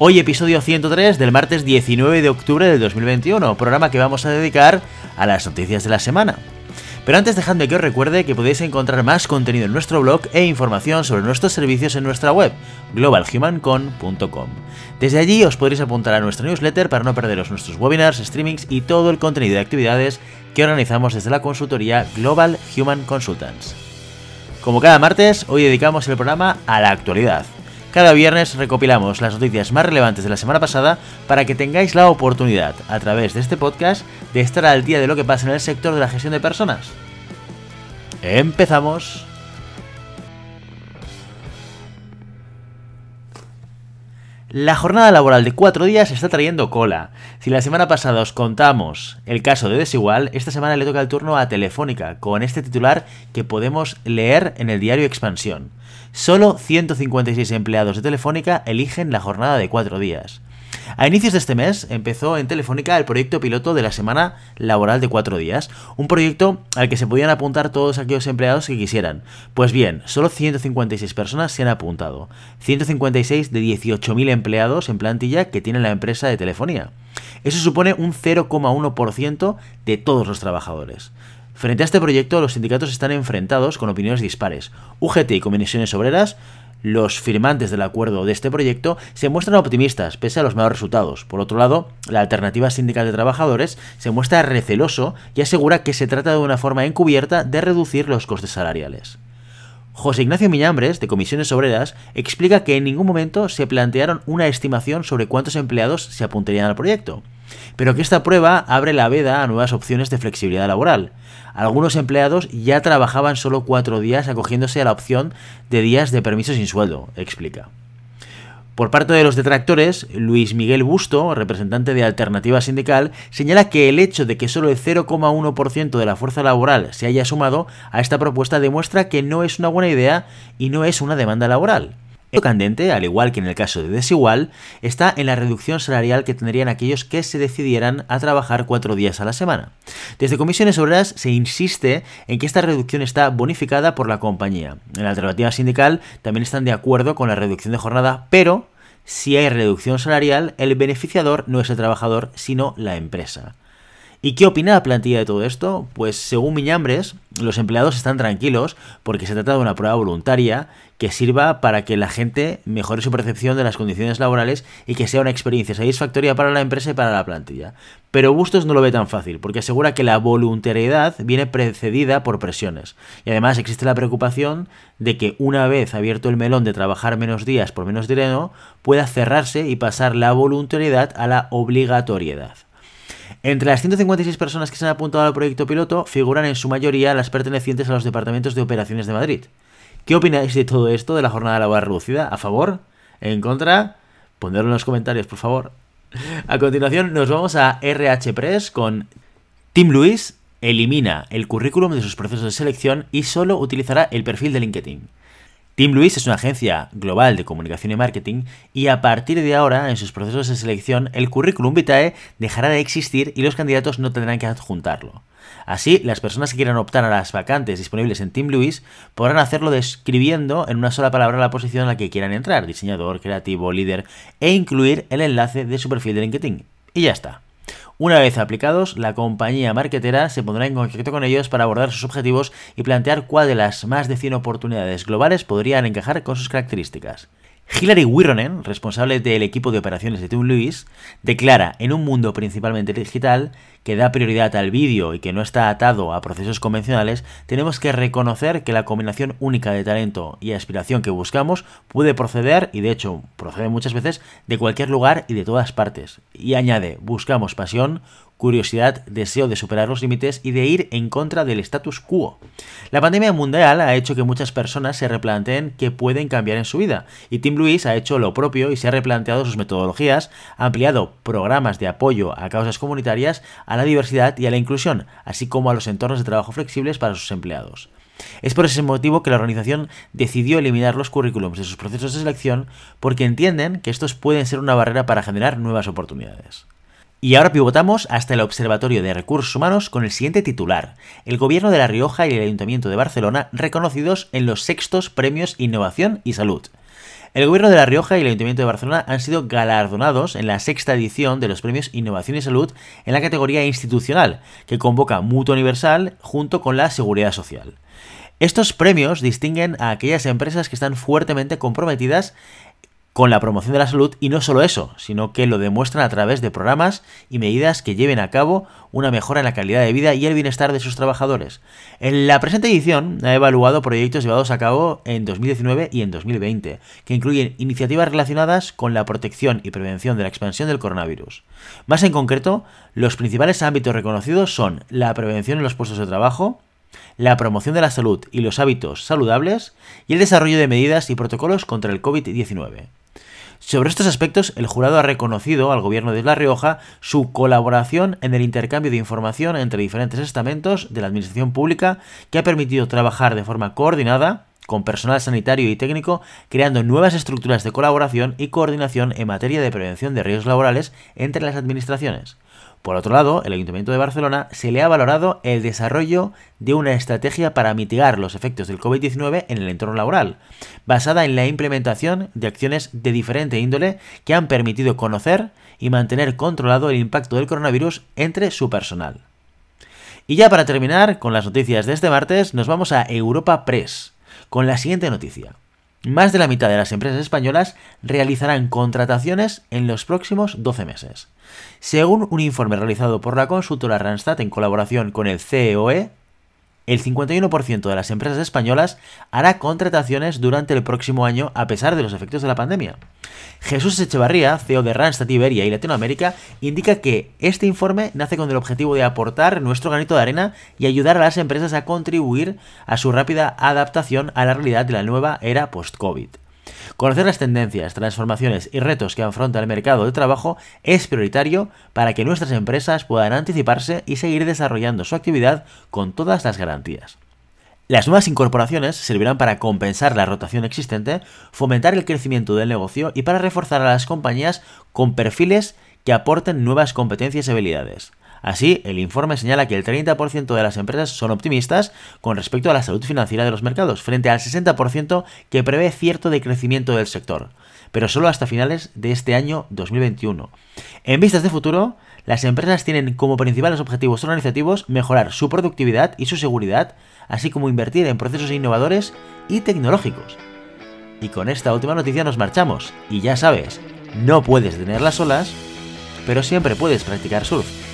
Hoy episodio 103 del martes 19 de octubre del 2021, programa que vamos a dedicar a las noticias de la semana. Pero antes dejadme que os recuerde que podéis encontrar más contenido en nuestro blog e información sobre nuestros servicios en nuestra web, globalhumancon.com. Desde allí os podréis apuntar a nuestra newsletter para no perderos nuestros webinars, streamings y todo el contenido de actividades que organizamos desde la consultoría Global Human Consultants. Como cada martes, hoy dedicamos el programa a la actualidad. Cada viernes recopilamos las noticias más relevantes de la semana pasada para que tengáis la oportunidad, a través de este podcast, de estar al día de lo que pasa en el sector de la gestión de personas. Empezamos. La jornada laboral de cuatro días está trayendo cola. Si la semana pasada os contamos el caso de Desigual, esta semana le toca el turno a Telefónica, con este titular que podemos leer en el diario Expansión. Solo 156 empleados de Telefónica eligen la jornada de cuatro días. A inicios de este mes empezó en Telefónica el proyecto piloto de la semana laboral de cuatro días, un proyecto al que se podían apuntar todos aquellos empleados que quisieran. Pues bien, solo 156 personas se han apuntado, 156 de 18.000 empleados en plantilla que tiene la empresa de telefonía. Eso supone un 0,1% de todos los trabajadores. Frente a este proyecto, los sindicatos están enfrentados con opiniones dispares. UGT y Comisiones Obreras los firmantes del acuerdo de este proyecto se muestran optimistas pese a los malos resultados. Por otro lado, la alternativa sindical de trabajadores se muestra receloso y asegura que se trata de una forma encubierta de reducir los costes salariales. José Ignacio Miñambres, de Comisiones Obreras, explica que en ningún momento se plantearon una estimación sobre cuántos empleados se apuntarían al proyecto, pero que esta prueba abre la veda a nuevas opciones de flexibilidad laboral. Algunos empleados ya trabajaban solo cuatro días acogiéndose a la opción de días de permiso sin sueldo, explica. Por parte de los detractores, Luis Miguel Busto, representante de Alternativa Sindical, señala que el hecho de que solo el 0,1% de la fuerza laboral se haya sumado a esta propuesta demuestra que no es una buena idea y no es una demanda laboral. Candente, al igual que en el caso de Desigual, está en la reducción salarial que tendrían aquellos que se decidieran a trabajar cuatro días a la semana. Desde Comisiones Obreras se insiste en que esta reducción está bonificada por la compañía. En la alternativa sindical también están de acuerdo con la reducción de jornada, pero si hay reducción salarial, el beneficiador no es el trabajador, sino la empresa. ¿Y qué opina la plantilla de todo esto? Pues según Miñambres, los empleados están tranquilos porque se trata de una prueba voluntaria que sirva para que la gente mejore su percepción de las condiciones laborales y que sea una experiencia satisfactoria para la empresa y para la plantilla. Pero Bustos no lo ve tan fácil, porque asegura que la voluntariedad viene precedida por presiones. Y además existe la preocupación de que una vez abierto el melón de trabajar menos días por menos dinero, pueda cerrarse y pasar la voluntariedad a la obligatoriedad. Entre las 156 personas que se han apuntado al proyecto piloto figuran en su mayoría las pertenecientes a los departamentos de operaciones de Madrid. ¿Qué opináis de todo esto, de la jornada laboral reducida? ¿A favor? ¿En contra? Ponedlo en los comentarios, por favor. A continuación nos vamos a RH Press con Tim Luis elimina el currículum de sus procesos de selección y solo utilizará el perfil de LinkedIn. Tim Luis es una agencia global de comunicación y marketing y a partir de ahora en sus procesos de selección el currículum vitae dejará de existir y los candidatos no tendrán que adjuntarlo. Así, las personas que quieran optar a las vacantes disponibles en Team Luis podrán hacerlo describiendo en una sola palabra la posición a la que quieran entrar, diseñador, creativo, líder, e incluir el enlace de su perfil de LinkedIn. Y ya está. Una vez aplicados, la compañía marketera se pondrá en contacto con ellos para abordar sus objetivos y plantear cuál de las más de 100 oportunidades globales podrían encajar con sus características. Hilary Wirronen, responsable del equipo de operaciones de Tim Lewis, declara en un mundo principalmente digital que da prioridad al vídeo y que no está atado a procesos convencionales, tenemos que reconocer que la combinación única de talento y aspiración que buscamos puede proceder, y de hecho procede muchas veces, de cualquier lugar y de todas partes. Y añade, buscamos pasión, curiosidad, deseo de superar los límites y de ir en contra del status quo. La pandemia mundial ha hecho que muchas personas se replanteen qué pueden cambiar en su vida, y Tim Luis ha hecho lo propio y se ha replanteado sus metodologías, ha ampliado programas de apoyo a causas comunitarias, a la diversidad y a la inclusión, así como a los entornos de trabajo flexibles para sus empleados. Es por ese motivo que la organización decidió eliminar los currículums de sus procesos de selección porque entienden que estos pueden ser una barrera para generar nuevas oportunidades. Y ahora pivotamos hasta el Observatorio de Recursos Humanos con el siguiente titular. El Gobierno de La Rioja y el Ayuntamiento de Barcelona reconocidos en los sextos premios Innovación y Salud. El Gobierno de La Rioja y el Ayuntamiento de Barcelona han sido galardonados en la sexta edición de los premios Innovación y Salud en la categoría institucional, que convoca Mutuo Universal junto con la Seguridad Social. Estos premios distinguen a aquellas empresas que están fuertemente comprometidas con la promoción de la salud y no solo eso, sino que lo demuestran a través de programas y medidas que lleven a cabo una mejora en la calidad de vida y el bienestar de sus trabajadores. En la presente edición ha evaluado proyectos llevados a cabo en 2019 y en 2020, que incluyen iniciativas relacionadas con la protección y prevención de la expansión del coronavirus. Más en concreto, los principales ámbitos reconocidos son la prevención en los puestos de trabajo, la promoción de la salud y los hábitos saludables y el desarrollo de medidas y protocolos contra el COVID-19. Sobre estos aspectos, el jurado ha reconocido al gobierno de La Rioja su colaboración en el intercambio de información entre diferentes estamentos de la administración pública que ha permitido trabajar de forma coordinada con personal sanitario y técnico, creando nuevas estructuras de colaboración y coordinación en materia de prevención de riesgos laborales entre las administraciones. Por otro lado, el Ayuntamiento de Barcelona se le ha valorado el desarrollo de una estrategia para mitigar los efectos del COVID-19 en el entorno laboral, basada en la implementación de acciones de diferente índole que han permitido conocer y mantener controlado el impacto del coronavirus entre su personal. Y ya para terminar con las noticias de este martes, nos vamos a Europa Press con la siguiente noticia. Más de la mitad de las empresas españolas realizarán contrataciones en los próximos 12 meses. Según un informe realizado por la consultora Randstad en colaboración con el CEOE, el 51% de las empresas españolas hará contrataciones durante el próximo año a pesar de los efectos de la pandemia. Jesús Echevarría, CEO de Randstad Iberia y Latinoamérica, indica que este informe nace con el objetivo de aportar nuestro granito de arena y ayudar a las empresas a contribuir a su rápida adaptación a la realidad de la nueva era post-COVID. Conocer las tendencias, transformaciones y retos que afronta el mercado de trabajo es prioritario para que nuestras empresas puedan anticiparse y seguir desarrollando su actividad con todas las garantías. Las nuevas incorporaciones servirán para compensar la rotación existente, fomentar el crecimiento del negocio y para reforzar a las compañías con perfiles que aporten nuevas competencias y habilidades. Así, el informe señala que el 30% de las empresas son optimistas con respecto a la salud financiera de los mercados, frente al 60% que prevé cierto decrecimiento del sector, pero solo hasta finales de este año 2021. En vistas de futuro, las empresas tienen como principales objetivos organizativos mejorar su productividad y su seguridad, así como invertir en procesos innovadores y tecnológicos. Y con esta última noticia nos marchamos, y ya sabes, no puedes tener las olas, pero siempre puedes practicar surf.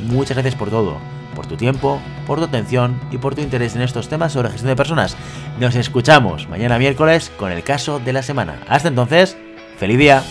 Muchas gracias por todo, por tu tiempo, por tu atención y por tu interés en estos temas sobre gestión de personas. Nos escuchamos mañana miércoles con el caso de la semana. Hasta entonces, feliz día.